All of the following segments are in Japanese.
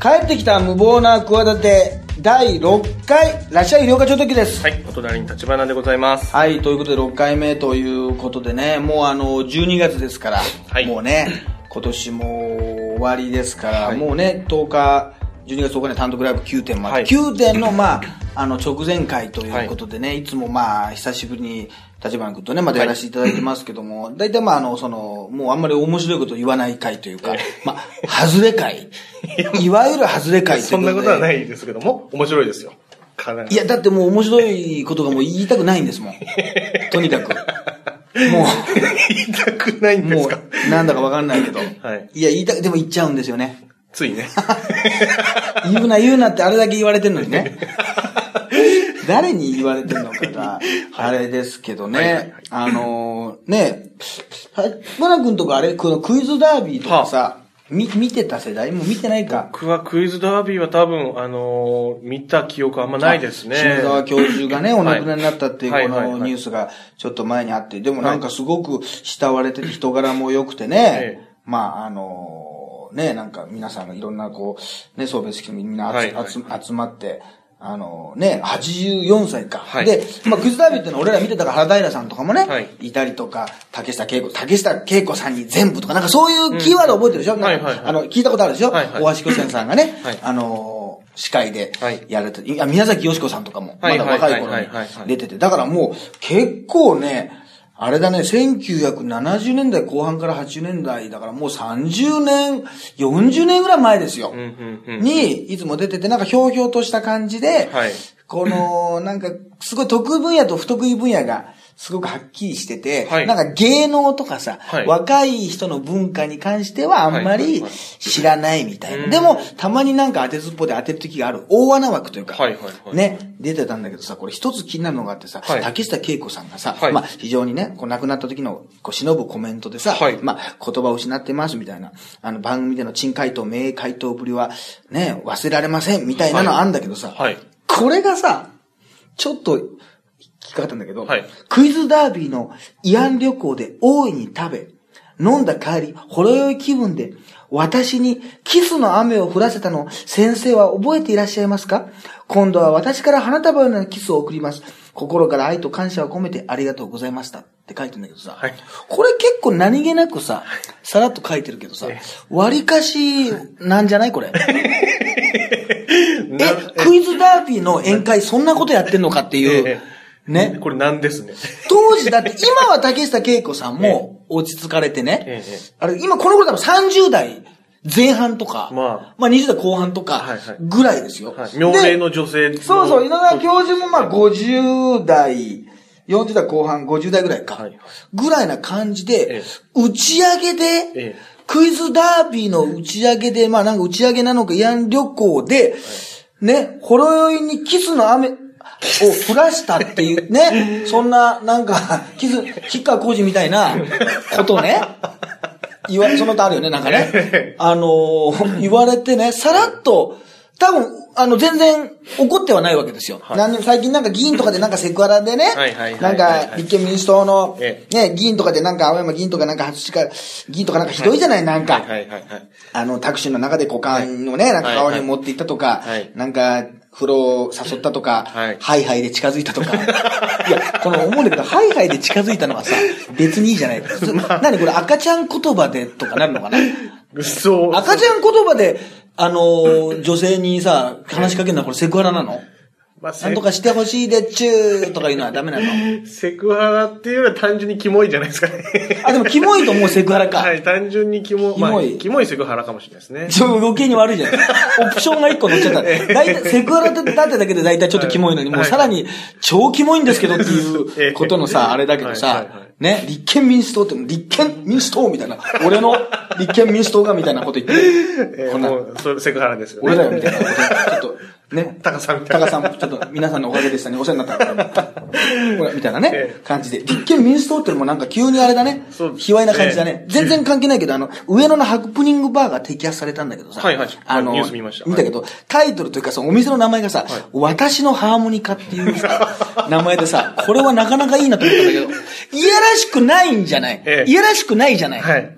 帰ってきた無謀な企て第6回らっしゃい医療課長時です。はい、お隣に立花でございます。はいということで6回目ということでねもうあの12月ですから、はい。もうね今年も終わりですから、はい。もうね10日12月10日に単独ライブ9点まで、はい。9点のまああの直前回ということでね、い、つもまあ久しぶりに立花君とねまたやらせていただいてますけども、大体まああのそのもうあんまり面白いこと言わない回というか、まあ外れ回 いわゆる外れ回というそんなことはいないですけども、面白いですよ。かなりいや、だってもう面白いことがもう言いたくないんですもん。とにかく。も言いたくないんう、もですか？う、なんだかわかんないけど。はいいや、言いたく、でも言っちゃうんですよね。ついね。言うな言うなってあれだけ言われてるのにね。誰に言われてるのかが、あれですけどはいはいはい。ね。あのー、ね、バナ君とかあれ、このクイズダービーとかさ、み、見てた世代？もう見てないか。僕はクイズダービーは多分、あのー見た記憶あんまないですね。篠沢教授がね、お亡くなりになったっていうこはい。はいはいはい。のニュースがちょっと前にあって、でもなんかすごく慕われてて人柄も良くてね。え、まああの、ね、なんか皆さんがいろんなこう、ね、送別式にみんな集,、はいはい。集集まって、あのね、84歳か。はい。で、まあ、クイズダービーってのは俺ら見てたから原平さんとかもね、はい。い、たりとか、竹下恵子、竹下恵子さんに全部とか、なんかそういうキーワード覚えてるでしょ、なんかはいはいはい。あの、聞いたことあるでしょ、はいはい。大橋巨泉さんがね、はい。あの司会ではい。やれて、いや、宮崎よしこさんとかも、まだはいはい若い頃にはいはいはい。出てて、だからもう結構ね、あれだね、1970年代後半から80年代だからもう30年、40年ぐらい前ですよ。に、いつも出てて、なんかひょうひょうとした感じで、はいこの、なんか、すごい得意分野と不得意分野が、すごくはっきりしてて、はい。なんか芸能とかさ、はい。若い人の文化に関してはあんまり知らないみたいな。うん。でも、たまになんか当てずっぽで当てる時がある。大穴枠というか、はいはいはい。ね、出てたんだけどさ、これ一つ気になるのがあってさ、はい。竹下恵子さんがさ、はい。まあ非常にね、こう亡くなった時のこう忍ぶコメントでさ、はい。まあ言葉を失ってますみたいな、あの番組での珍回答、名回答ぶりはね、忘れられませんみたいなのあんだけどさ、はい。これがさ、ちょっと、聞きかかったんだけど、はいクイズダービーの慰安旅行で大いに食べ、飲んだ帰り、ほろ酔い気分で、私にキスの雨を降らせたのを先生は覚えていらっしゃいますか？今度は私から花束のようなキスを送ります。心から愛と感謝を込めてありがとうございましたって書いてんだけどさ、はいこれ結構何気なくさ、さらっと書いてるけどさ、割かしなんじゃない？これ。え、クイズダービーの宴会そんなことやってんのかっていうえ。ね。これなんですね。当時だって、今は竹下恵子さんも落ち着かれてねええ。あれ、今この頃多分30代前半とか、ままあ20代後半とかぐらいですよ。はい。妙齢の女性のそうそう、稲川教授もまあ50代、40代後半、50代ぐらいか。はいぐらいな感じでええ、打ち上げで、ええクイズダービーの打ち上げで、まあなんか打ち上げなのか、慰安旅行で、ね、ほろ酔いにキスの雨を降らしたっていうね、そんな、なんか、キス、吉川浩司みたいなことをね、言わ、その他あるよね、なんかね。あのー言われてね、さらっと、多分、あの、全然怒ってはないわけですよ。はい。最近なんか議員とかでなんかセクハラでねなんか立憲民主党の、えね、議員とかでなんか青山議員とかなんか初か、議員とかなんかひどいじゃない、なんか。あの、タクシーの中で股間をね、なんか顔に持っていったとか、はい。なんか、風呂を誘ったとか、はいハイハイで近づいたとか。いや、この思うんだけど、ハイハイで近づいたのはさ、別にいいじゃない。何これ赤ちゃん言葉でとかなるのかな？そう。赤ちゃん言葉で、あのー女性にさ、話しかけるのはこれセクハラなの？まあ、セなんとかしてほしいでっちゅーとか言うのはダメなの？セクハラっていうよりは単純にキモいじゃないですかね。あ、でもキモいともうセクハラか。はい、単純にキモ、キモいまあ、キモいセクハラかもしれないですね。ちょ、余計に悪いじゃないオプションが一個乗っちゃった。大体、セクハラってだってだけで大体ちょっとキモいのに、もうさらに超キモいんですけどっていうことのさ、あれだけどさはいはいはい、ね、立憲民主党って、立憲民主党みたいな、俺の立憲民主党がみたいなこと言って、えーこんなもう、それセクハラですよね。俺だよみたいなこと、ちょっと、ね、タカさんみたいな。タカさん、ちょっと皆さんのおかげでしたね、お世話になった。ほら、みたいなね。え、感じで。立憲民主党ってのもなんか急にあれだね。そう、卑猥な感じだね。え。全然関係ないけど、あの、上野のハプニングバーが摘発されたんだけどさ、はいはいあの、ニュース見ました。見たけど、タイトルというか、そのお店の名前がさ、私のハーモニカっていうさ、名前でさ、これはなかなかいいなと思ったんだけど、いやらしくないんじゃない。ええ。いやらしくないじゃない。はい。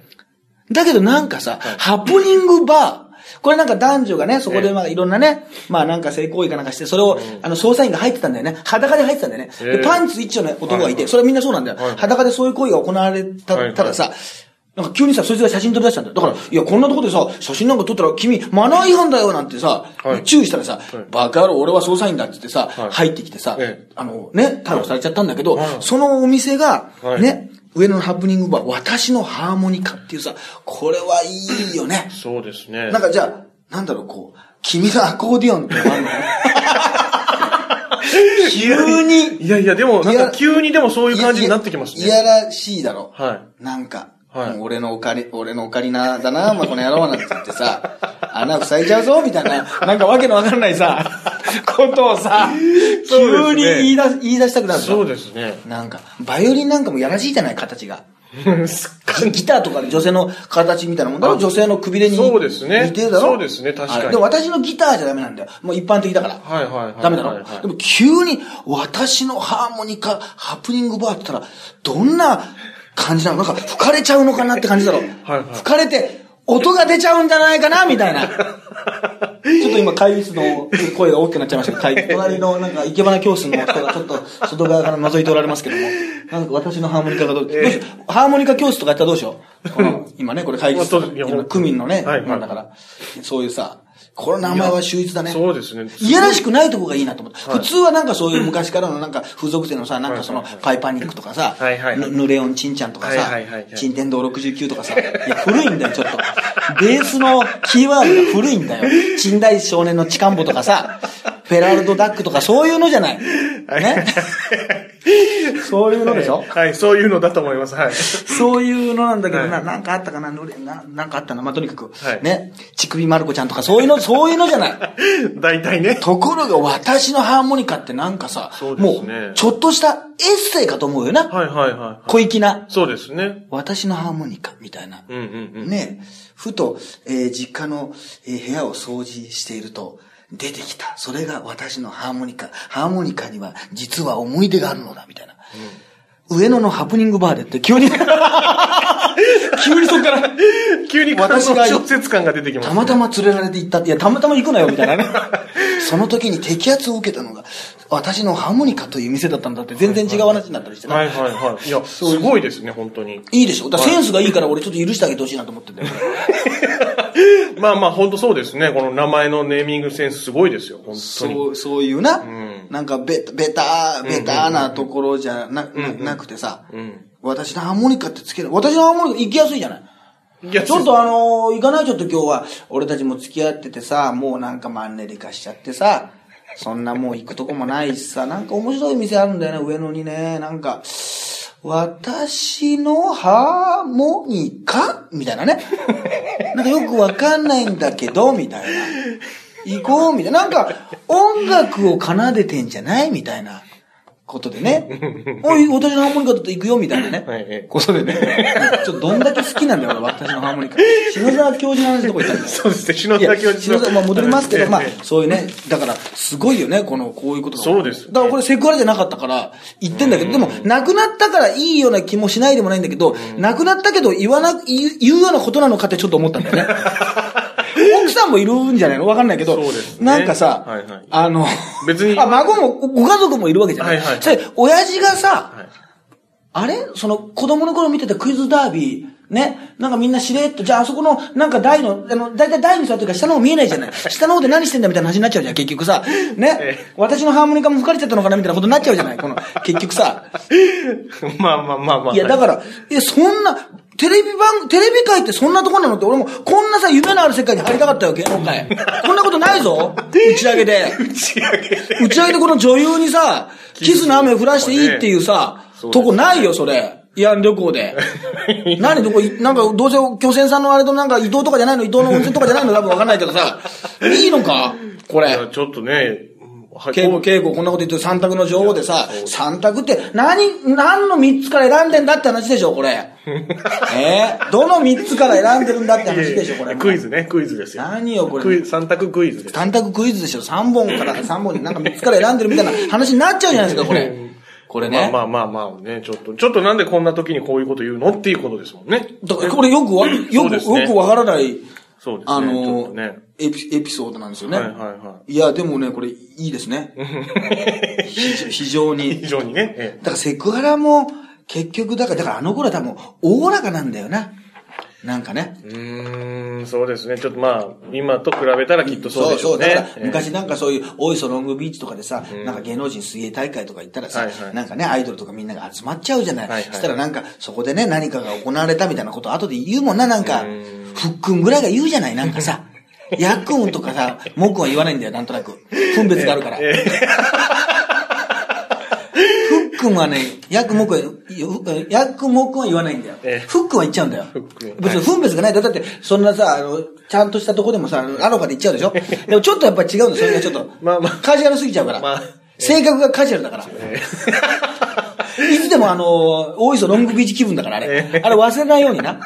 だけどなんかさ、ハプニングバー、これなんか男女がね、そこでまあいろんなね、まあなんか性行為かなんかして、それを、あの、捜査員が入ってたんだよね。裸で入ってたんだよね。ええ。で、パンツ一丁の男がいて、はいそれはみんなそうなんだよ。はい。裸でそういう行為が行われたはいたださ、なんか急にさ、そいつが写真撮り出したんだよ。だから、いや、こんなとこでさ、写真なんか撮ったら君、マナー違反だよなんてさはい、注意したらさはい、バカ野郎、俺は捜査員だって言ってさはい、入ってきてさええ、あの、ね、逮捕されちゃったんだけどはい、そのお店がは、い。ね、上野のハプニングバー、私のハーモニカっていうさ、これはいいよね。そうですね。なんかじゃあ、なんだろう、こう、君がアコーディオンってあるの？急に、いやいや、でも、なんか急にでもそういう感じになってきますね。いやらしいだろ。はなんか、はい。俺のオカリ、俺のオカリナだな、まあ、この野郎なんて言ってさ、穴塞いじゃうぞ、みたいな、なんかわけのわかんないさ、ことをさ、急そうですね。に言い出す、言い出したくなるそうですね。なんか、バイオリンなんかもやらしいじゃない、形が。すっかギターとかで女性の形みたいなもんだろあ女性のくびれに。そうですね。似てるだろ。そうですね確かに。でも私のギターじゃダメなんだよ。もう一般的だから。はいはいはい。ダメだろ、でも急に私のハーモニカ、ハプニングバーって言ったら、どんな感じなの。なんか吹かれちゃうのかなって感じだろ。はいはい。吹かれて、音が出ちゃうんじゃないかなみたいな。ちょっと今会議室の声が大きくなっちゃいましたけど 会議、隣のなんか生け花教室の人がちょっと外側から覗いておられますけども、なんか私のハーモニカがどう、どうしよう。ハーモニカ教室とかやったらどうしよう。この今ね、これ会議室区民のね、はいはい。なんだから、そういうさ、この名前は秀逸だね。そうですね。いやらしくないとこがいいなと思って。はい普通はなんかそういう昔からのなんか風俗店のさ、なんかそのパイパニックとかさはいはいはい、ぬヌレオンチンちゃんとかさはいはいはいはい、チンテンドー69とかさ、いや古いんだよちょっと。ベースのキーワードが古いんだよ。近代少年のチカンボとかさ、フェラルドダックとかそういうのじゃない。ね？そういうのでしょ？はい、そういうのだと思います。はい。そういうのなんだけどな、はいなんかあったかな、ぬれ？ななんかあったな。まあ、とにかくは、いね、ちくびまる子ちゃんとかそういうの、そういうのじゃない。大体ね。ところが私のハーモニカってなんかさ、そうですもねう、ちょっとしたエッセイかと思うよな。はいはいはい。小粋な。そうですね。私のハーモニカみたいな。うんうんうん。ね？ふと、えー実家の、えー部屋を掃除していると、出てきた。それが私のハーモニカ。ハーモニカには実は思い出があるのだ、みたいな。上野のハプニングバーでって急に、急にそこから、急に私が私が小説感が出てきます、たまたま連れられて行ったって、いや、たまたま行くなよ、みたいなね。その時に摘発を受けたのが、私のハーモニカという店だったんだって、全然違う話になったりしてね。はいはいはい。いや、すごいですね、本当に。いいでしょだセンスがいいから俺ちょっと許してあげてほしいなと思ってんだよ。まあまあ、本当そうですね。この名前のネーミングセンスすごいですよ、本当に。そう、そういうな、ん。なんかベベタ、ベタなところじゃな、ななくてさ、ん。私のハーモニカってつける。私のハーモニカ行きやすいじゃない。いやちょっとあのー行かないちょっと今日は、俺たちも付き合っててさ、もうなんかマンネリ化しちゃってさ、そんなもう行くとこもないしさ、なんか面白い店あるんだよね、上野にね、なんか、私のハーモニカ？みたいなね。なんかよくわかんないんだけど、みたいな。行こう、みたいな。なんか、音楽を奏でてんじゃない？みたいなことでね。おい、私のハーモニカだと行くよ、みたいなね。はいえことでね。ちょっとどんだけ好きなんだよ、俺、私のハーモニカ。篠沢教授の話どこ行ったんだよ。そうですね、篠いや、田教授篠沢、まあ戻りますけど、まあええ、そういうね、だから、すごいよね、この、こういうことが。そうですだからこれセクハラじゃなかったから、言ってんだけど、でも、亡くなったからいいような気もしないでもないんだけど、亡くなったけど言わな、言うようなことなのかってちょっと思ったんだよね。奥さんもいるんじゃないの？わかんないけど、そうですねなんかさ、はいはいあの、別にあ、孫も、ご家族もいるわけじゃない。はいはいそれ、親父がさ、はいあれ？その、子供の頃見てたクイズダービー、ね？なんかみんなしれっと、じゃああそこの、なんか台の、あの、だいたい台に座ってるから下の方見えないじゃない。下の方で何してんだみたいな話になっちゃうじゃん、結局さ。ね？え。私のハーモニカも吹かれちゃったのかなみたいなことになっちゃうじゃない。この、結局さ。まあまあまあまあ。いや、だから、いや、そんな、テレビ番、テレビ界ってそんなとこなのって、俺も、こんなさ、夢のある世界に入りたかったよ、芸能界。こんなことないぞ打ち上げで。打ち上げで。打ち上げでこの女優にさ、キスの雨を降らしていいっていうさ、とこないよ、それ。慰安旅行で。何どこ、いなんか、どうせ、巨船さんのあれとなんか、伊藤とかじゃないの伊藤の温泉とかじゃないの多分わかんないけどさ、いいのかこれ。ちょっとね、はい稽古、稽古、こんなこと言ってる三択の女王でさ、三択って、何、何の三つから選んでんだって話でしょ、これ。え？ーどの三つから選んでるんだって話でしょ、これ。クイズね、クイズですよ。何よ、これ。三択クイズです。単択クイズでしょ。3本から3本になんか3つから選んでるみたいな話になっちゃうじゃないですか、これ。これね。まあまあまあまあね、ちょっと、ちょっとなんでこんな時にこういうこと言うの？っていうことですもんね。だからこれよくわ、よく、よくわからないそうですね。あのとね。エピ、エピソードなんですよね。はいはいはいや、でもね、これいいですね。非 非常い。に。非常にね。えだからセクハラも、結局、だから、だからあの頃は多分、おおらかなんだよな。なんかね。えうーん、そうですね。ちょっとまあ、今と比べたらきっとそうでしょうね。だからええ昔なんかそういう、大磯ロングビーチとかでさ、なんか芸能人水泳大会とか行ったらさ、はいはいなんかね、アイドルとかみんなが集まっちゃうじゃない。はいはいそしたらなんか、そこでね、何かが行われたみたいなこと後で言うもんな、なんかうん、ふっくんぐらいが言うじゃない、なんかさ。やっくんとかさ、もっくんは言わないんだよ、なんとなく。分別があるから。え ふっくんはね、やっくんもっくんは、やっくんもっくんは言わないんだよええ。ふっくんは言っちゃうんだよ。別に分別がないんだよ。だって、そんなさ、あの、ちゃんとしたとこでもさ、アロハで言っちゃうでしょ？でもちょっとやっぱり違うんだよ、それがちょっと。まあまあカジュアルすぎちゃうから。まあ性格がカジュアルだから。いつでもあの、大磯ロングビーチ気分だから、あれ。ええあれ忘れないようにな。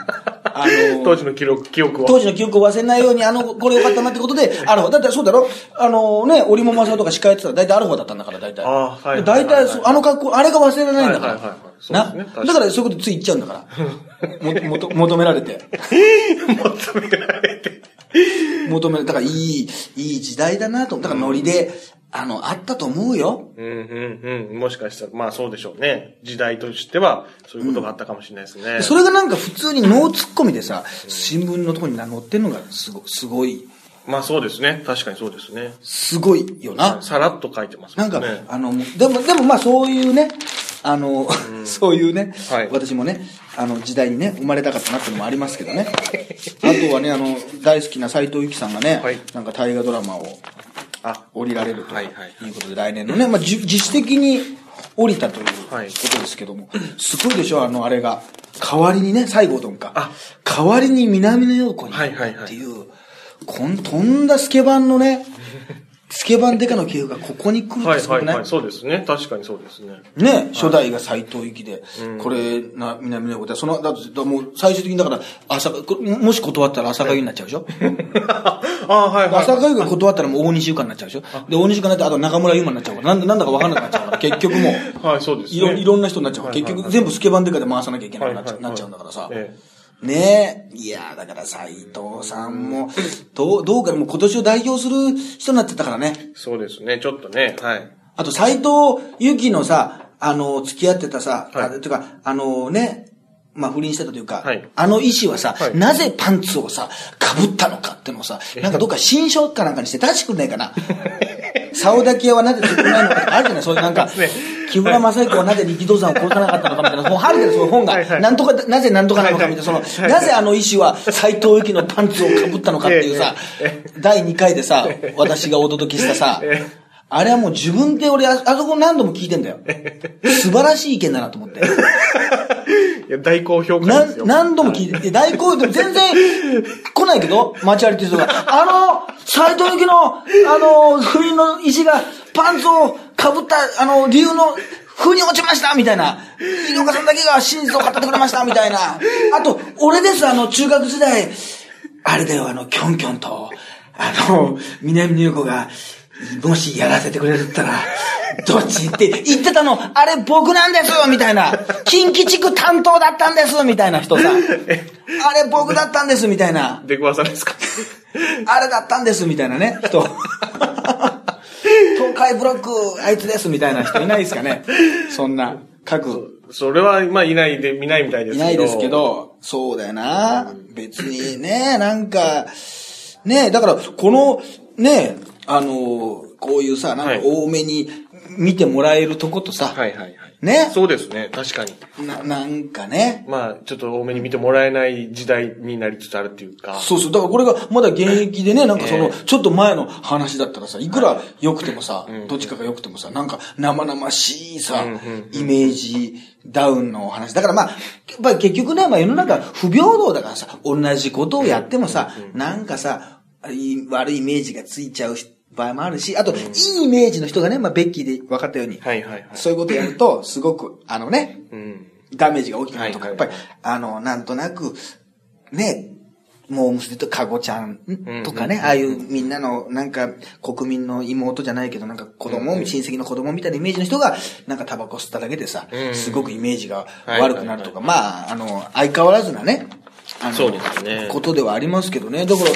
あの、当時の記録、記憶を。当時の記憶を忘れないように、あの、これよかったなってことで、アルファ。だってそうだろ？あのね、織桃さんとか司会やってたら大体アルファだったんだから、大体。ああはいはい大体あの格好、あれが忘れられないんだから。な？にだからそういうことつい言っちゃうんだから。も、もと、求められて。求められて。求め、だからいい、いい時代だなと。だからノリで、あの、あったと思うよ。うんうんうん。もしかしたら、まあそうでしょうね。時代としては、そういうことがあったかもしれないですね。それがなんか普通にノーツッコミでさ、新聞のとこに載ってんのがすごすごい、まあそうですね。確かにそうですね。すごいよな。さらっと書いてますなんか。あの、でも、でもまあそういうね、あの、そういうね、はい私もね、あの時代にね、生まれたかったなっていうのもありますけどね。あとはね、あの、大好きな斎藤由貴さんがね、はいなんか大河ドラマをあ、降りられると。はいうことで、来年のね、まあじ自主的に降りたというこはい。とですけども、すごいでしょ、あの、あれが。代わりにね、西郷どんか。あ。代わりに南野陽子にはいはいはいってい。う、こん、とんだスケバンのね、スケバンデカの系譜がここに来るってすごくない？はいはいはい。そうですね。確かにそうですね。ね、初代が斎藤由貴で、これ、な、南の横で、その、だって、だもう、最終的にだから、朝香、こもし断ったら朝香湯 になっちゃうでしょ？ああ、はいはい。朝香湯が断ったらもう大西ゆかになっちゃうでしょ？で、大西ゆかになって、あと中村ゆまになっちゃうから、なんだ、なんだかわかんなくなっちゃうから、結局もう、はい、そうですね。いろ、いろんな人になっちゃうから、結局全部スケバンデカで回さなきゃいけなくなっちゃはいはいはいなっちゃうんだからさ。ええねえ。いやだから斎藤さんも、どう、どうかもう今年を代表する人になってたからね。そうですね。ちょっとね、はい。あと、斎藤由紀のさ、あの、付き合ってたさ、はいあていうか、あのね、まあ、不倫してたというか、はいあの医師はさ、はいなぜパンツをさ、被ったのかってのをさ、なんかどっか新書かなんかにして出してくんないかな。竿抱き屋はなぜつくないのかとかあるじゃないそういうなんか、木村正彦はなぜ力道山を殺さなかったのかみたいな、もうあるそういう本が、なんとか、なぜなんとかなのかみたいな、その、はいなぜあの医師は斎藤由紀のパンツを被ったのかっていうさえ、第2回でさ、私がお届けしたさ、えあれはもう自分で俺あ、あそこ何度も聞いてんだよ。素晴らしい意見だなと思って。いや、大好評な会ですよ。何度も聞いてて、大好評で全然来ないけど、街歩いてる人が、あの、斎藤由紀の、あの、不倫の石がパンツを被った、あの、理由の、風に落ちましたみたいな。井岡さんだけが真実を語ってくれましたみたいな。あと、俺です、あの、中学時代、あれだよ、あの、キョンキョンと、あの、南野陽子が、もしやらせてくれるったら、どっちって言ってたの、あれ僕なんですみたいな。近畿地区担当だったんですみたいな人さ。あれ僕だったんですみたいな。出くわさですか？あれだったんですみたいなね、人。東海ブロック、あいつですみたいな人いないですかね。そんな、各、それは、まあ、いないで、見ないみたいですけど。いないですけ。ど、そうだよな。別にね、なんか、ね、だから、この、ね、あの、こういうさ、なんかはい多めに見てもらえるとことさ、はいはいはい。ね、そうですね。確かに。な、なんかね、まあ、ちょっと多めに見てもらえない時代になりつつあるっていうか。そうそう。だからこれがまだ現役でね、なんかそのえ、ちょっと前の話だったらさ、いくら良くてもさ、どっちかが良くてもさ、なんか生々しいさうんうん、イメージダウンの話。だからまあ、やっぱり結局ね、まあ世の中不平等だからさ、同じことをやってもさ、なんかさ、悪いイメージがついちゃう場合もあるし、あと、いいイメージの人がね、まあベッキーで分かったように、はいはいはい。そういうことやると、すごく、あのね、うん。ダメージが大きくなるとか、やっぱり、あの、なんとなく、ね、もう娘とかごちゃんとかね、ああいうみんなの、なんか、国民の妹じゃないけど、なんか子供、親戚の子供みたいなイメージの人が、なんかタバコ吸っただけでさ、うんすごくイメージがはい悪くなるとか、まあ、あの、相変わらずなね、あの、そうですねことではありますけどね。だから、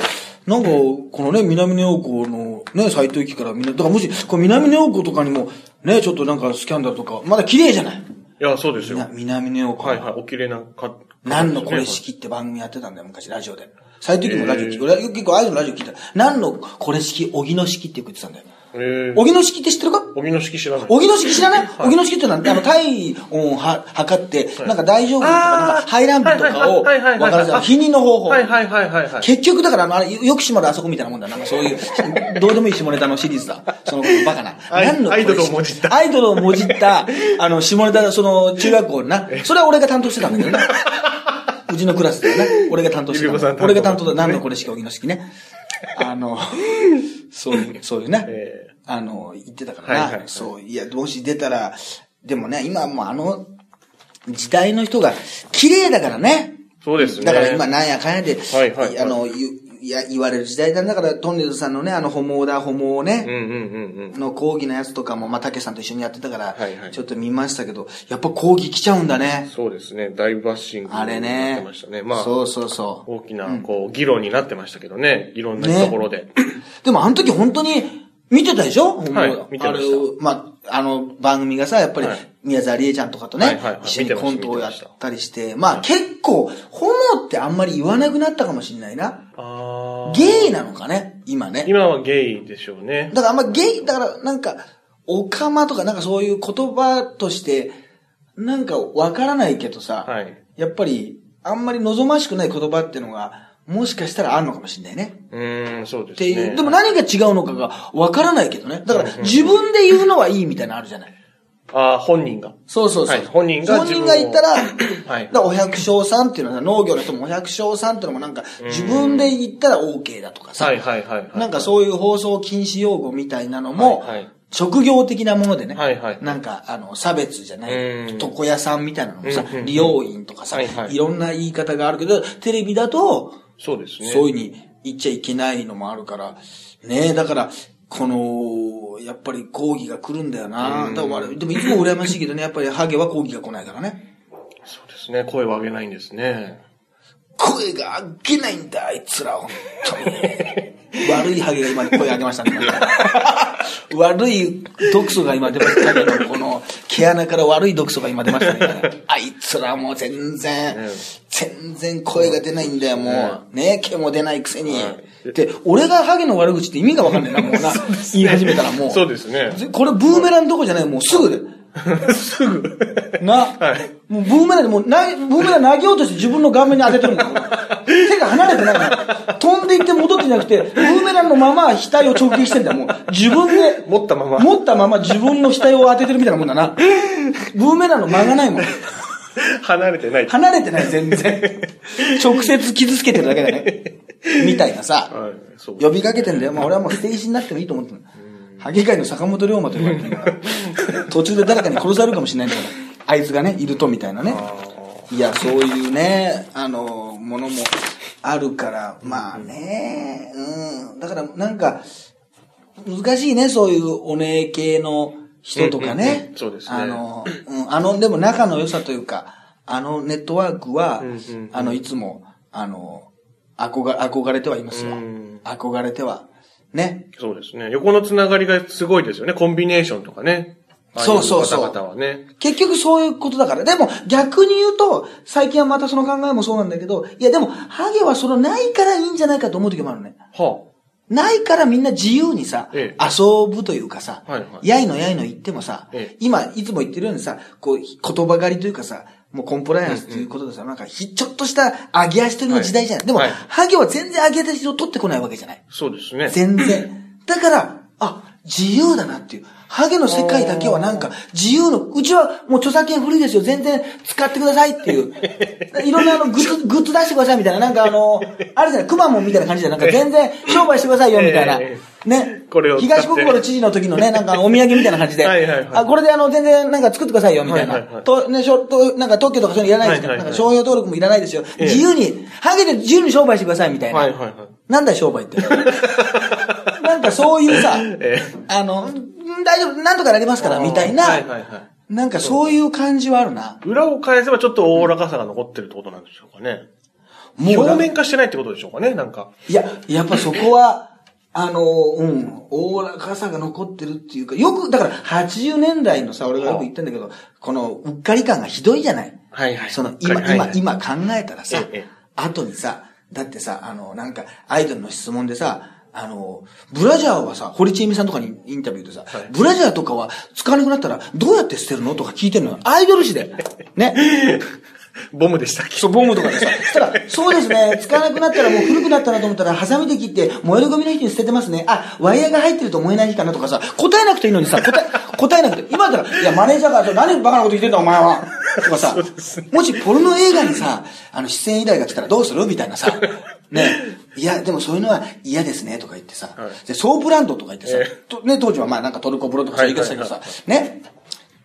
なんか、このね、南ネオ湖のね、斎藤駅からみんな、だからもし、これ南ネオ湖とかにも、ね、ちょっとなんかスキャンダルとか、まだ綺麗じゃない？いや、そうですよ。な南ネオ湖。はいはい、お綺麗なか、何のこれ式って番組やってたんだよ、昔、ラジオで。斎藤駅もラジオ聞いて、俺結構ああいうのラジオ聞いたら、何のこれ式、荻野式って言ってたんだよ。ええ。荻野式って知ってるか？荻野式知らない。荻野式知らない？荻野式ってのは、あの、体温をは測って、なんか大丈夫とか、なんか排卵日とかを、はいはいはいはいわかるじゃん。否認の方法。はいはいはいはいはい。結局だから、あの、よく閉まるあそこみたいなもんだ。なんかそういう、どうでもいい下ネタのシリーズだ。その、バカな。何のアイドルをもじったアイドルをもじった、あの、下ネタ、その、中学校な。それは俺が担当してたんだけどね。うちのクラスだよね。俺が担当してた俺が担当だ。何のこれ式、荻野式ね。あの、そういう、そういうね。ええあの、言ってたからな。はいはいはいそう、いや、もし出たら、でもね、今はもうあの、時代の人が、綺麗だからね。そうですね。だから今なんやかんやで、はいはいはいあの、いや、言われる時代だ。だから、トンネルズさんのね、あの、ホモだ、ホモをね、うんうんうんうん。の講義のやつとかも、まあ、たけさんと一緒にやってたから、はいはいちょっと見ましたけど、やっぱ講義来ちゃうんだね。そうですね。大バッシングあれねてましたね。まあ、そうそうそう。大きな、こう、議論になってましたけどね。いろんなねところで。でもあの時本当に見てたでしょ？はい見てましたあれまあ、あの番組がさ、やっぱりはい宮沢りえちゃんとかとね、はいはいはい一緒にコントをやったたりして、まあ結構、ホモってあんまり言わなくなったかもしれないな。ああ。ゲイなのかね？今ね。今はゲイでしょうね。だからあんまゲイ、だからなんか、オカマとかなんかそういう言葉として、なんかわからないけどさ、はい。やっぱりあんまり望ましくない言葉っていうのが、もしかしたらあるのかもしれないね。うーん、そうですね。っていう。でも何が違うのかがわからないけどね。だから自分で言うのはいいみたいなのあるじゃない。ああ、本人が。そうそうそう。はい本人が本人が言ったら、はいお百姓さんっていうのは農業の人もお百姓さんっていうのもなんか自分で言ったら OK だとかさ。はいはいはいはい。なんかそういう放送禁止用語みたいなのも、はいはい職業的なものでね、はいはいなんか、あの、差別じゃない、うん床屋さんみたいなのもさ、利用員とかさ、はいはいいろんな言い方があるけど、テレビだと、そうですね。そういうふうに言っちゃいけないのもあるから、ねえ、だから、この、やっぱり講義が来るんだよな。だからでもいつも羨ましいけどね、やっぱりハゲは講義が来ないからね。そうですね。声を上げないんですね。声が上げないんだ、あいつら、本当に。悪いハゲが今声上げましたね。悪い毒素が今出ましたけど、この毛穴から悪い毒素が今出ましたね。あいつらもう全然、全然声が出ないんだよ、もう。ね毛も出ないくせに。で、俺がハゲの悪口って意味がわかんないな、もうな。言い始めたらもう。そうですね。これブーメランどこじゃない、もうすぐで。すぐ。な、はいもうブーメランでもうな、ブーメラン投げようとして自分の顔面に当ててるんだよ。手が離れてないの。飛んでいって戻ってなくて、ブーメランのまま額を直撃してんだよ。もう自分で、持ったまま。持ったまま自分の額を当ててるみたいなもんだな。ブーメランの間がないもん。離れてない。離れてない、全然。直接傷つけてるだけだね。みたいなさ。はい。そう。呼びかけてんだよ。まあ俺はもう捨て石になってもいいと思ってる。ハゲ界の坂本龍馬と言われてるから。途中で誰かに殺されるかもしれないんだから。あいつがね、いるとみたいなね。いや、そういうね、あの、ものもあるから、まあね、うん。だからなんか、難しいね、そういうお姉系の人とかね。うんうんうんそうですねあの、うん、あの、でも仲の良さというか、あのネットワークは、うんうんうんあの、いつも、あの、憧憧れてはいますようん。憧れては。ね。そうですね。横のつながりがすごいですよね。コンビネーションとかね。そうそうそう方々はね。結局そういうことだから。でも逆に言うと、最近はまたその考えもそうなんだけど、いやでも、ハゲはそのないからいいんじゃないかと思う時もあるね。はないからみんな自由にさ、ええ遊ぶというかさ、はいはいやいのやいの言ってもさ、ええ今、いつも言ってるようにさ、こう、言葉狩りというかさ、もうコンプライアンスということでさ、なんかひ、ちょっとした上げ足取りの時代じゃない。でも、はいハゲは全然上げ足を取ってこないわけじゃない。あ。そうですね。全然。だから、あ、自由だなっていう。ハゲの世界だけはなんか、自由の、うちはもう著作権フリーですよ。全然使ってくださいっていう。いろんなあの、グッズ、グッズ出してくださいみたいな。なんかあの、あるじゃない、くまモンみたいな感じで、なんか全然商売してくださいよみたいなえ。ね。これを東国原知事の時のね、なんかお土産みたいな感じで。はいはいはいあ、これであの、全然なんか作ってくださいよみたいな。と、ね、しょと、なんか特許とかそういうのいらないですから、はいはいはいなんか商標登録もいらないですよ。ええ自由に、ハゲで自由に商売してくださいみたいな。はいはいはい。なんだよ商売って。なんかそういうさ、えあの、ん大丈夫、なんとかなりますから、みたいな、はいはいはい。なんかそういう感じはあるな。裏を返せばちょっとおおらかさが残ってるってことなんでしょうかね。もうだ表面化してないってことでしょうかね、なんか。いや、やっぱそこは、あの、うん、おおらかさが残ってるっていうか、よく、だから80年代のさ、俺がよく言ってんだけど、このうっかり感がひどいじゃない。はいはいその、今、はいは、い今考えたらさええ、後にさ、だってさ、あの、なんか、アイドルの質問でさ、あの、ブラジャーはさ、堀ちえみさんとかにインタビューでさ、はいブラジャーとかは使わなくなったらどうやって捨てるのとか聞いてるのよ。アイドル誌で。ね。ボムでしたっけ？そう、ボムとかでさ。そ したら、そうですね、使わなくなったらもう古くなったなと思ったら、ハサミで切って、燃えるゴミの日に捨ててますね。あ、ワイヤーが入ってると燃えない日かなとかさ、答えなくていいのにさ、答え、答えなくて。今だったら、いや、マネージャーが、何バカなこと言ってんだお前は。とかさ、もしポルノ映画にさ、あの、出演依頼が来たらどうする？みたいなさ。ね。いや、でもそういうのは嫌ですね、とか言ってさ。はい。で、ソープランドとか言ってさ、えとね、当時はまあなんかトルコ風呂とかそういう言い方したけどさはいはい、ね。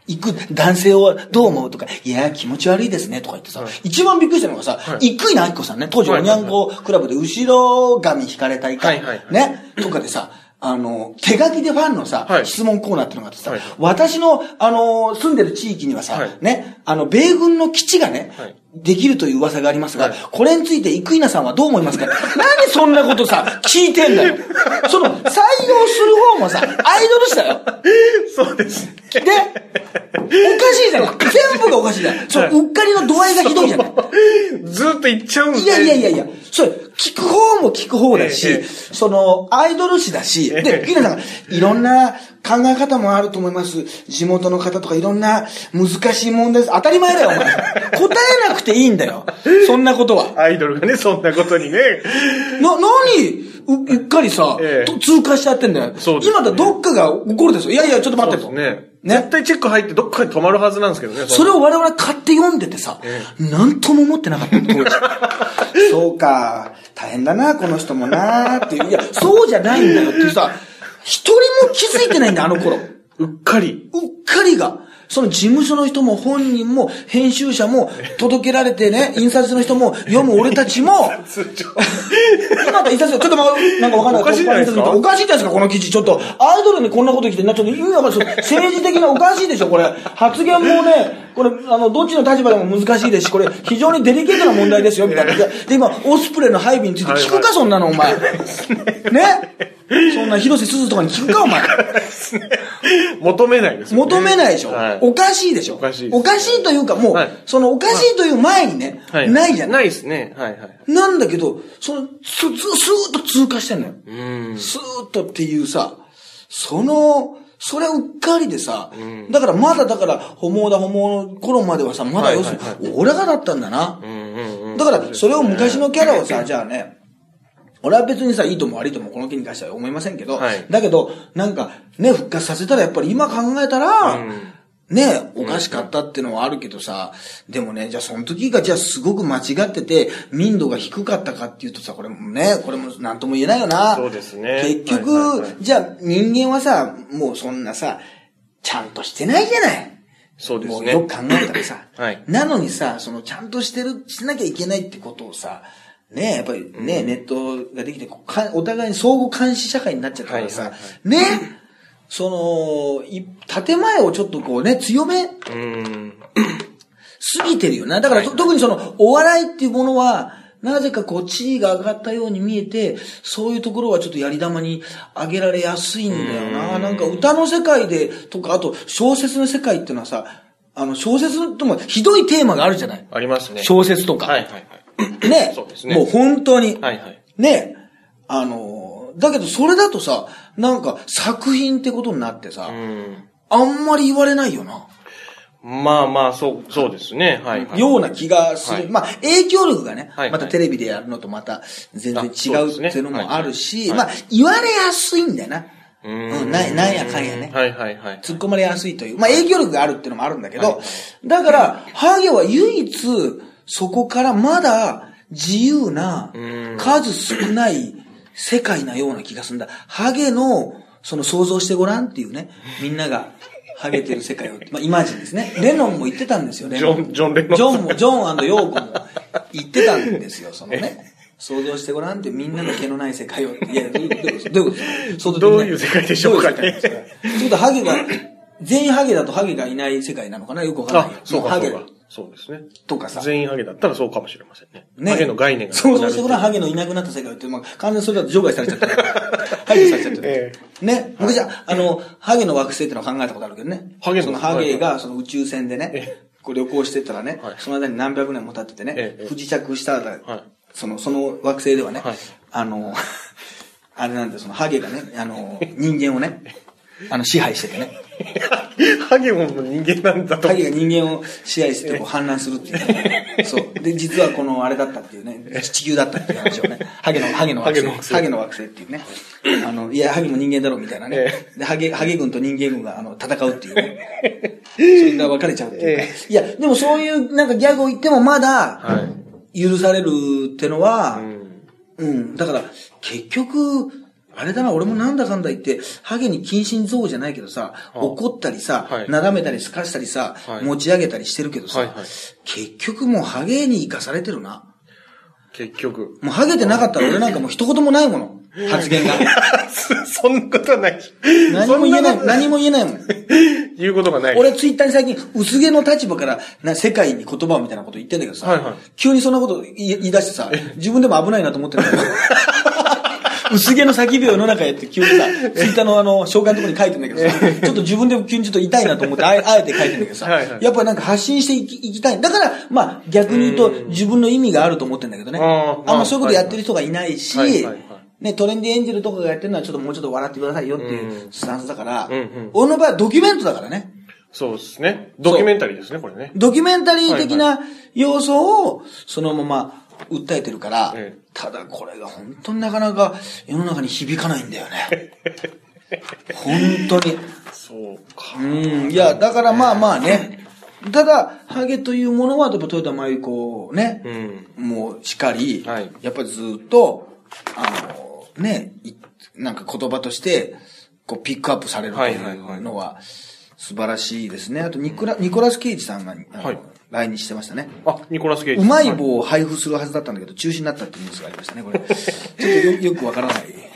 行く男性をどう思うとか、いや、気持ち悪いですね、とか言ってさ、一番びっくりしたのがさ、はい。生稲晃子さんね、当時おニャン子クラブでうしろ髪ひかれ隊かはいはい。はいね、とかでさ、あの、手書きでファンのさ、はい。質問コーナーってのがあってさ、はい。私の、あの、住んでる地域にはさ、はい。ね、あの、米軍の基地がね、はいできるという噂がありますが、はいこれについて生稲さんはどう思いますか？なんでそんなことさ、聞いてんだよ。その、採用する方もさ、アイドル誌だよ。そうですね。で、おかしいじゃない。全部がおかしいじゃない。その、うっかりの度合いがひどいじゃない。ずっと言っちゃうんで。いやいやいやいや、それ、聞く方も聞く方だし、ええその、アイドル誌だし、で、皆さんが、いろんな考え方もあると思います。地元の方とかいろんな難しい問題です。当たり前だよ、お前。答えなくていいんだよ。そんなことは。アイドルがね、そんなことにね。な、何？ううっかりさ、ええと通過しちゃってんだよ。そうですね今だどっかが怒るですよ。いやいや、ちょっと待ってと。ね。ね？絶対チェック入ってどっかに止まるはずなんですけどね。それを我々買って読んでてさ、えなんとも思ってなかった そうか、大変だな、この人もなっていう。いや、そうじゃないんだよってさ、一人も気づいてないんだ、あの頃。うっかり。うっかりが。その事務所の人も本人も編集者も届けられてね、印刷の人も読む俺たちも。今だ印刷所、ちょっとまなんかわかんない。おかしいじゃないですか？おかしいじゃないですか、この記事。ちょっと、アイドルにこんなこと言ってな、ちょっと意味わかんない。政治的なおかしいでしょ、これ。発言もね、これ、あの、どっちの立場でも難しいですし、これ、非常にデリケートな問題ですよ、みたいな。で、で今、オスプレイの配備について聞くか、そんなの、お前。ね？そんな広瀬すずとかに聞くか、お前。求めないですよね。求めないでしょ、はいおかしいでしょおかしいですおかしいというか、もう、はいそのおかしいという前にね、はいないじゃない。ないですね。はいはい。なんだけど、その、す、す、スーッと通過してんのよ。うん。スーッとっていうさ、その、それうっかりでさ、だからまだだから、ホモだホモの頃まではさ、まだ要するに、俺がだったんだな。うんうんうん。だから、それを昔のキャラをさ、じゃあね、俺は別にさ、いいとも悪いともこの件に関しては思いませんけど、はいだけど、なんか、ね、復活させたらやっぱり今考えたら、ね、おかしかったっていうのはあるけどさ、でもね、じゃあその時がじゃあすごく間違ってて、民度が低かったかっていうとさ、これもね、これもなんとも言えないよな。そうですね結局、はいはいはいじゃあ人間はさ、もうそんなさ、ちゃんとしてないじゃない。そうですね。もうよく考えたらさ、はいなのにさ、そのちゃんとしてる、しなきゃいけないってことをさ、ねやっぱりね、ネットができてお互いに相互監視社会になっちゃったからさ、はいはいはねその、い建前をちょっとこうね、強めうん。すぎてるよな。だから、と特にその、お笑いっていうものは、なぜかこう、地位が上がったように見えて、そういうところはちょっとやり玉に上げられやすいんだよな。なんか歌の世界で、とか、あと小説の世界っていうのはさ、あの、小説ともひどいテーマがあるじゃないありますね。小説とか。はいはいはい。ね。そうですねもう本当に。はいはい。ね。あの、だけどそれだとさ、なんか作品ってことになってさ、うん。あんまり言われないよな。まあまあ、そう、そうですね。はいはい。ような気がする。はいまあ、影響力がね、はいまたテレビでやるのとまた全然違うっていうのもあるし、はいまあ、言われやすいんだよな。ううん、ななんやかんやね。はいはいはい。突っ込まれやすいという。まあ、影響力があるっていうのもあるんだけど、はいだから、ハゲは唯一、そこからまだ自由なうん、数少ない世界なような気がするんだ。ハゲの、その想像してごらんっていうね、みんなが、ハゲてる世界を、まあ、イマジンですね。レノンも言ってたんですよ、レノン。ジョンジョンレノンジョンも、ジョンヨーコも言ってたんですよ、そのね。想像してごらんってみんなの毛のない世界を。いや、どういうことどういう世界でしょうかねどい世界ですか？っとは、ハゲが、全員ハゲだとハゲがいない世界なのかな？よくわかんないそうかもハゲそうですね。とかさ。全員ハゲだったらそうかもしれませんね。ねハゲの概念がなく想なる像してごらん、ハゲのいなくなった世界って、まあ、完全にそれだと除外されちゃってる。排除されちゃってる。えね。僕じゃあ、あの、ハゲの惑星ってのは考えたことあるけどね。ハゲのそのハゲがその宇宙船でねえ、こう旅行してったらねはい、その間に何百年も経っててねええ、不時着したらはい、その、その惑星ではねはい、あの、あれなんで、そのハゲがね、あの、人間をね、あの、支配しててね。ハゲも人間なんだとハ。ゲが人間を支配してこう反乱するっていうね。そう。で、実はこのあれだったっていうね、地球だったっていう話をね、ハゲの、ハゲの惑星、ハゲの惑星っていうね。あの、いや、ハゲも人間だろうみたいなねえ。で、ハゲ、ハゲ軍と人間軍があの、戦うっていうね。それが分かれちゃうっていうね。いや、でもそういうなんかギャグを言ってもまだ、はい。許されるってのは、うん。うん。だから、結局、あれだな、俺もなんだかんだ言って、ハゲに近親憎悪じゃないけどさ、あ怒ったりさ、はいなだめたりすかしたりさ、はい持ち上げたりしてるけどさ、はいはい結局もうハゲに生かされてるな。結局。もうハゲてなかったら俺なんかもう一言もないもの。発言が。そんなことはない。何も言えない、何も言えないもん。言うことがない。俺ツイッターに最近、薄毛の立場からな世界に言葉をみたいなこと言ってんだけどさ、はいはい急にそんなこと言い出してさ、自分でも危ないなと思ってるんだよ。薄毛の叫びを世の中へって急にさ、ツイッターのあの、紹介のところに書いてんだけどさ、ちょっと自分でも急にちょっと痛いなと思って、あえ あえて書いてんだけどさ、はいはいやっぱりなんか発信していきいきたい。だから、まあ逆に言うと自分の意味があると思ってんだけどね。あんまそういうことやってる人がいないし、はいはいはいね、トレンディエンジェルとかがやってるのはちょっともうちょっと笑ってくださいよっていううんスタンスだから、うんうん俺の場合はドキュメントだからね。そうですね。ドキュメンタリーですね、これね。ドキュメンタリー的な要素をそのまま訴えてるから、ええただこれが本当になかなか世の中に響かないんだよね。本当に。そうか。うん、いや、だからまあまあね。ただ、ハゲというものは、やっぱ豊田真由子ね、うん。もうしっかり、はいやっぱりずっと、あの、ね、いなんか言葉として、こう、ピックアップされるというのは、素晴らしいですね。あと、ニコラ、ニコラス・ケイジさんが、来日してましたね。あ、ニコラス・ケイジ。うまい棒を配布するはずだったんだけど、中止になったっていうニュースがありましたね、これ。ちょっとよよくわからない。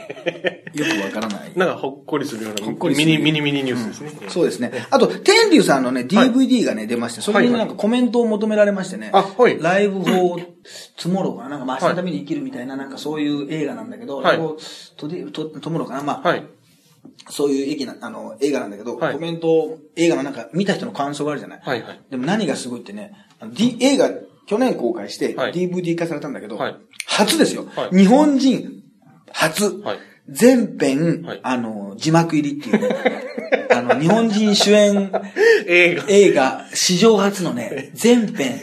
よくわからない。なんかほっこりするようなほっこりミニ、ミニミニニュースですね。そうですね。あと、天龍さんのね、DVD がね、出まして、それになんかコメントを求められましてね。あはい Live for Tomorrow かななんか、まあ、明日のために生きるみたいな、なんかそういう映画なんだけど、はい Live for Today とトモかなまあ、はい。そういう駅な、あの、映画なんだけど、はい。コメント、映画のなんか、見た人の感想があるじゃない？はいはい。でも何がすごいってね、D、映画、去年公開して、はい。DVD 化されたんだけど、はい。初ですよ、はい。日本人、初、はい。全編、はい。あの、字幕入りっていう。ね、あの、日本人主演 映画。映画、史上初のね、全編、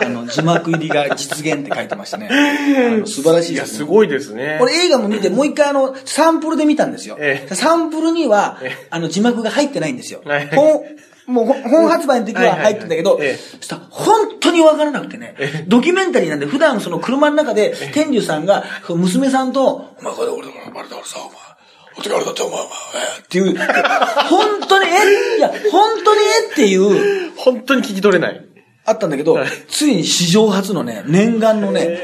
あの、字幕入りが実現って書いてましたね。あの素晴らしいいや、です、すごいですね。俺映画も見て、もう一回あの、サンプルで見たんですよ。ええ。サンプルにはえ、あの、字幕が入ってないんですよ。はい。本、もう本本発売の時は入ってんだけどしたら本当にわからなくてね、ドキュメンタリーなんで普段その車の中で、天竜さんが、娘さんと、お前これ俺の生まれたからさ、お前、お手柄だってお前、お前、っていう、本当にえいや、本当にえっていう、本当に聞き取れない。あったんだけどはい、ついに史上初のね、念願のね、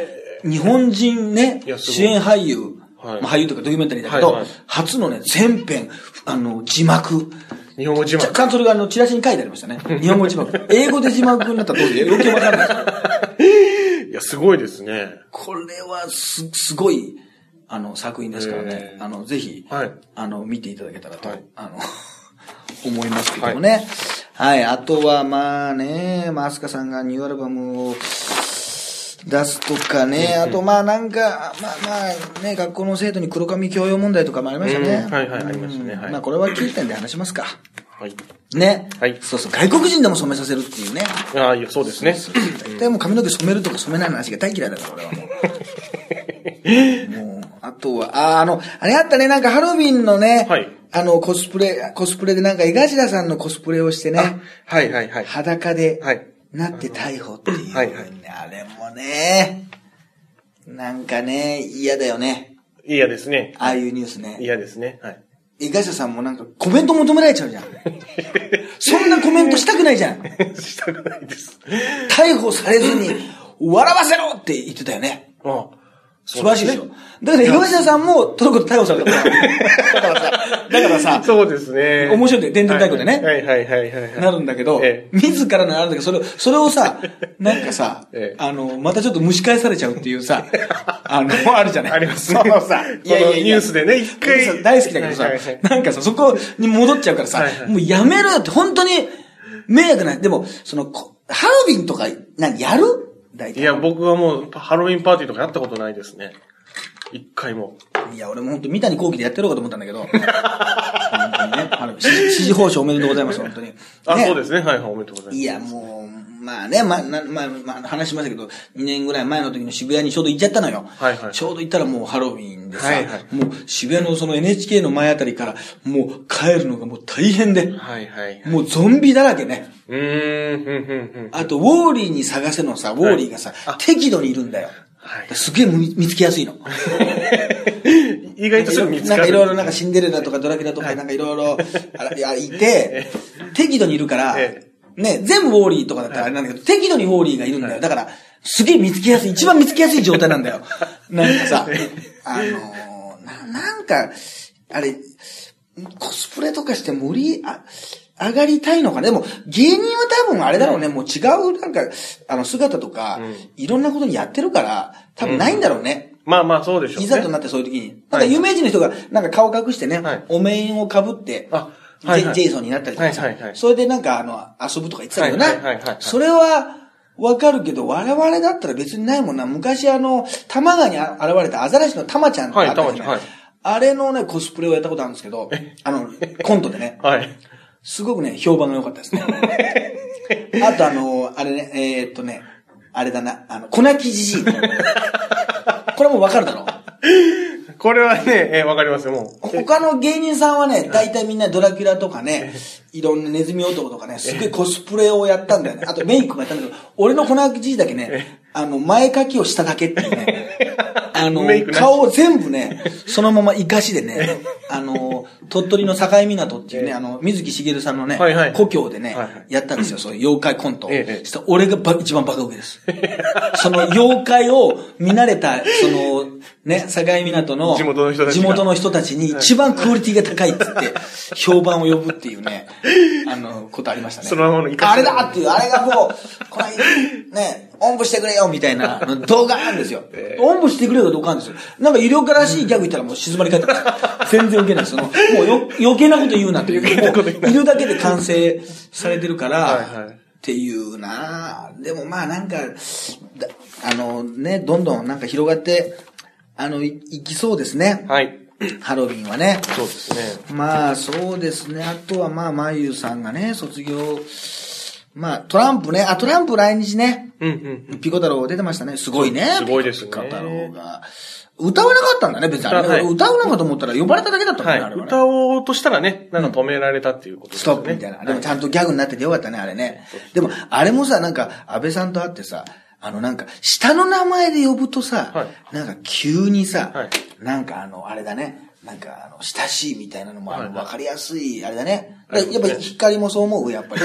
日本人ね主演俳優、はいまあ俳優とかドキュメンタリーだけど、はいはい初のね、全編、あの、字幕。日本語字幕。ちゃちゃんとそれがあの、チラシに書いてありましたね。日本語字幕。英語で字幕になったらどういう余計わかんないいや、すごいですね。これはす、すごい、あの、作品ですからねあの、ぜひ、はいあの、見ていただけたらと、はいあの、思いますけどもね。はい、あとはまあね、まあ、アスカさんがニューアルバムを出すとかね、あとまあなんか、まあまあね、学校の生徒に黒髪教養問題とかもありましたね。うんはいはいありましたねはいまあこれは9点で話しますか。はい。ね。はいそうそう、外国人でも染めさせるっていうね。ああ、いや、そうですね。大体もう髪の毛染めるとか染めないの話が大嫌いだから、俺はもう。もう、あとは、あ、あの、あれあったね、なんかハロウィンのね、はいあの、コスプレ、コスプレでなんか江頭さんのコスプレをしてね、はいはいはい。裸ではい、なって逮捕っていう、はいはいあれもね、なんかね、嫌だよね。嫌ですね。ああいうニュースね。嫌ですね。はい。江頭さんもなんかコメント求められちゃうじゃん。そんなコメントしたくないじゃん。したくないです。逮捕されずに、笑わせろって言ってたよね。あ素晴らしいですよ。だから、山下さんもトルコで逮捕されたから。だからさ、だからさ、そうですね。面白いんだよ電電太鼓でねはいはいはいはいはい。なるんだけど、え自らのあるんだけど、それを、それをさ、なんかさ、ええあの、またちょっと蒸し返されちゃうっていうさ、あの、あるじゃない。ありますね。そうさ、いやいやニュースでね、一回。大好きだけどさ、なんかさ、そこに戻っちゃうからさ、もうやめろよって、本当に迷惑ない。でも、その、こハロウィンとか、何、やる大体。いや、僕はもう、ハロウィンパーティーとかやったことないですね。一回も。いや、俺も本当三谷幸喜でやってやろうかと思ったんだけど。本当にね。ハロウィン支支持報酬おめでとうございます、本当に。あ、ねそうですね。はいはい、おめでとうございます。いや、もう、まあね、まあ、なまあ、まあ、話しましたけど、2年ぐらい前の時の渋谷にちょうど行っちゃったのよ。はいはいちょうど行ったらもうハロウィンでさ、はいはいもう渋谷のその NHK の前あたりから、もう帰るのがもう大変で、はいはい。もうゾンビだらけね。うーん。あと、ウォーリーに探せのさ、ウォーリーがさ、適度にいるんだよ。はい。すげえ見見つけやすいの。意外とすぐ見つかる。なんかいろいろなんかシンデレラとかドラキュラとかなんかいろいろ あらいて、適度にいるからえ、ね、全部ウォーリーとかだったらあれなんだけど、適度にウォーリーがいるんだよ。だから、すげえ見つけやすい、一番見つけやすい状態なんだよ。なんかさ、あのーな、なんか、あれ、コスプレとかして無理、あ、上がりたいのかね。でも、芸人は多分あれだろうね。もう違う、なんか、あの、姿とか、いろんなことにやってるから、多分ないんだろうね。まあまあ、そうでしょうね。いざとなってそういう時に。なんか有名人の人が、なんか顔隠してね、はいお面をかぶって、あはいはい。ジェイソンになったりとか。さ、はいはいはい。それでなんかあの、遊ぶとか言ってたけどな、はいはいはいはいそれは、わかるけど、我々だったら別にないもんな。昔あの、玉川に現れたアザラシの玉ちゃんってあゃんはい。あれのね、コスプレをやったことあるんですけど、あの、コントでね、はい。すごくね、評判が良かったですね。あとあの、あれね、えーっとね、あれだな、あの、粉木じじい。これもわかるだろ これはね、えーわかりますよ、もう。他の芸人さんはね、大体みんなドラキュラとかね、いろんなネズミ男とかね、すごいコスプレをやったんだよね。あとメイクもやったんだけど、俺の粉木じじだけね、あの、前書きをしただけっていうね。あの顔を全部ね、そのまま活かしでね、あの、鳥取の境港っていうね、あの、水木しげるさんのねはいはい、故郷でねはいはい、やったんですよ、そういう妖怪コントしたら俺がば一番バカ受けです。その妖怪を見慣れた、その、ね、境港の地元の人たちに一番クオリティが高いっつって、評判を呼ぶっていうね、あの、ことありましたね。そのままの生かしあれだっていう、あれがこう、この、ね、おんぶしてくれよみたいな動画あるんですよ。おんぶしてくれよ動画あるんですよ。なんか医療家らしいギャグ言ったらもう静まり返ってます。全然受けないです。その、もうよ余計なこと言うなっていう。余計なこと言ういるだけで完成されてるから、はいはいっていうなぁでもまあなんか、だあのね、どんどんなんか広がって、あの、いいきそうですね。はい。ハロウィンはね。そうですね。まあそうですね。あとはまあ、まゆさんがね、卒業、まあトランプね、あ、トランプ来日ね。うんうん。ピコ太郎出てましたね。すごいね。すごいですねピコ太郎が。歌わなかったんだね、別にあれ。はい歌うのかと思ったら呼ばれただけだったもんね、あれはい。はね。歌おうとしたらね、なんか止められたっていうことですスね。トップみたいな。でもちゃんとギャグになっててよかったね、あれね。でも、あれもさ、なんか、安倍さんと会ってさ、あのなんか、下の名前で呼ぶとさ、はなんか急にさ、はいなんかあの、あれだね、なんかあの、親しいみたいなのも、あの、はいわかりやすい、あれだね。ありますねやっぱり光もそう思う、やっぱり。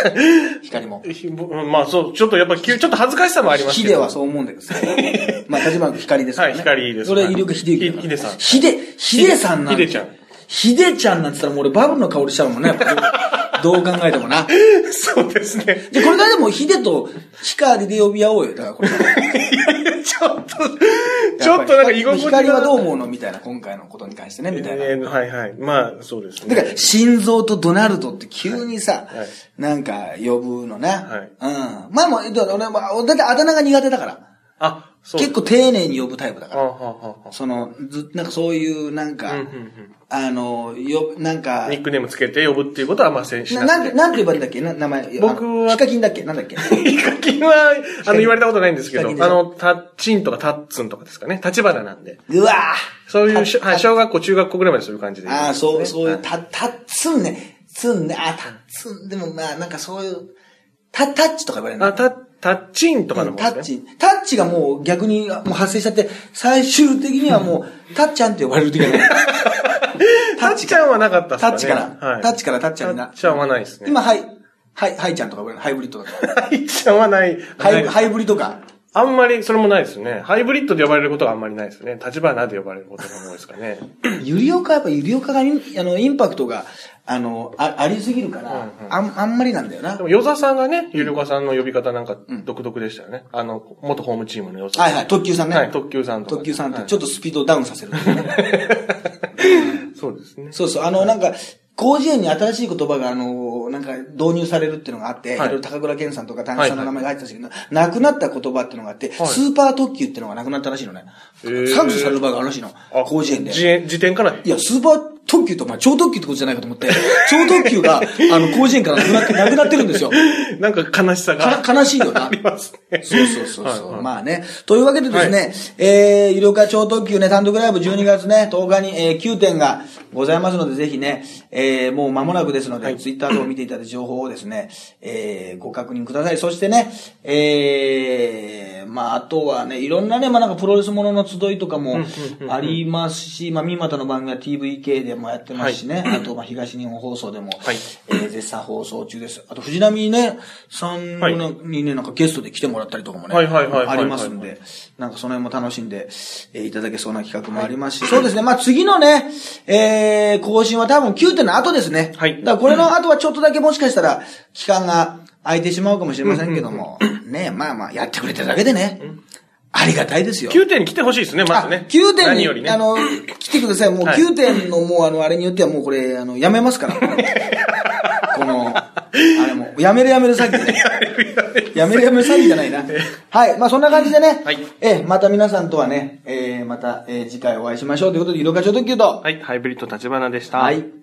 光も。ひまあそう、ちょっとやっぱきちょっと恥ずかしさもありますけど。ヒデはそう思うんだけどさ。まあ、立花君光ですからね。はい光です俺、医療科秀幸。ヒデさんヒデ、ヒデさんなんて。ヒデちゃん。ヒデちゃんなんて言ったらもう俺バブルの香りしちゃうもんね。どう考えてもな。そうですね。じゃ、これからでもヒデと光で呼び合おうよ。だからこれから。ちょっと、ちょっとなんか居心地が。光はどう思うのみたいな、今回のことに関してね、みたいな。えーはいはい。まあ、そうですね。だから、心臓とドナルドって急にさ、はいなんか呼ぶのな。はいうん。まあもう、だから俺は、だってあだ名が苦手だから。あ。結構丁寧に呼ぶタイプだから。その、ず、なんかそういう、なんか、あの、よ、なんか、ニックネームつけて呼ぶっていうことは、まあ、せんしなんて、なんて呼ばれたっけ？な名前。僕はヒカキンだっけ？なんだっけ？ヒカキンは、あの、言われたことないんですけど、あの、タッチンとかタッツンとかですかね。立花なんで。うわぁそういうはい、小学校、中学校ぐらいまでそういう感じで、ああ、そう、そういう、はいた、たっつんね。つんね。あ、たっつん。でもまあ、なんかそういう、た、タッチとか言われるの？あ、タタッチンとかのね。タッチ。タッチがもう逆にもう発生しちゃって、最終的にはもう、タッちゃんって呼ばれる時がね。タッチちゃんはなかったっすかね。タッチからはい。タッチからタッチゃんになタッチちゃんはないですね。今、はい、はい、はいちゃんとか。ハイブリッドとか。タッチちゃんはない。ハイ、いハイブリとか。あんまり、それもないですね。ハイブリッドで呼ばれることがあんまりないですね。立花で呼ばれることが多いですかね。ゆりおか、やっぱゆりおかがイン、あの、インパクトが、あの、あありすぎるから、あん、あんまりなんだよなで。も、与座さんがね、ゆりおかさんの呼び方なんか独特でしたよね。あの、元ホームチームの与座さん。はいはい、特急さんね。はい、特急さんとか。特急さんって、はいちょっとスピードをダウンさせる、そうですね。そうそう、あの、なんか、広辞苑に新しい言葉が、あの、なんか、導入されるっていうのがあって、い、はいろいろ高倉健さんとか、田中さんの名前が入ってたんですけど、なくなった言葉っていうのがあって、はいスーパー特急っていうのがなくなったらしいのね。削除される場合があるらしいの。広辞苑で。辞典からいや、スーパー特急と、まあ、超特急ってことじゃないかと思って、超特急が、あの、広辞苑からなくなって、なくなってるんですよ。なんか悲しさが。か悲しいよな。ありますね。そうそうそうそう、はいはいまあね。というわけでですね、えー、有料化超特急ね、単独ライブ12月ね、10日に、えー、9点がございますので、ぜひね、えー、もう間もなくですので、ツイッター等を見ていただいた情報をですね、えー、ご確認ください。そしてね、えー、まあ、あとはね、いろんなね、まあなんかプロレスものの集いとかもありますし、まあ、三股の番組は TVK でもやってますしね、あと、まあ、東日本放送でも、はい。えー、絶賛放送中です。あと、藤波ね、さんはい。にね、なんかゲストで来てもらったりとかもね、はいはいはいはいはい。ありますんで、なんかその辺も楽しんで、えーいただけそうな企画もありますし、そうですね、まあ次のね、えー、更新は多分9点の後ですね。はい。だからこれの後はちょっとだけもしかしたら、期間が空いてしまうかもしれませんけども、ね、まあまあ、やってくれてるだけでね、ありがたいですよ。9点に来てほしいですね、まずね。あ9点に、何よりね。あの、来てください。もうはい9点のもうあの、あれによってはもうこれ、あの、やめますから。この、あれも、やめるやめる詐欺ね。やめるやめる詐欺じゃないな。はい。まあそんな感じでね。はいえ、また皆さんとはね、えーまた、えー次回お会いしましょうということで、色課長特急と。はい、ハイブリッド立花でした。はい。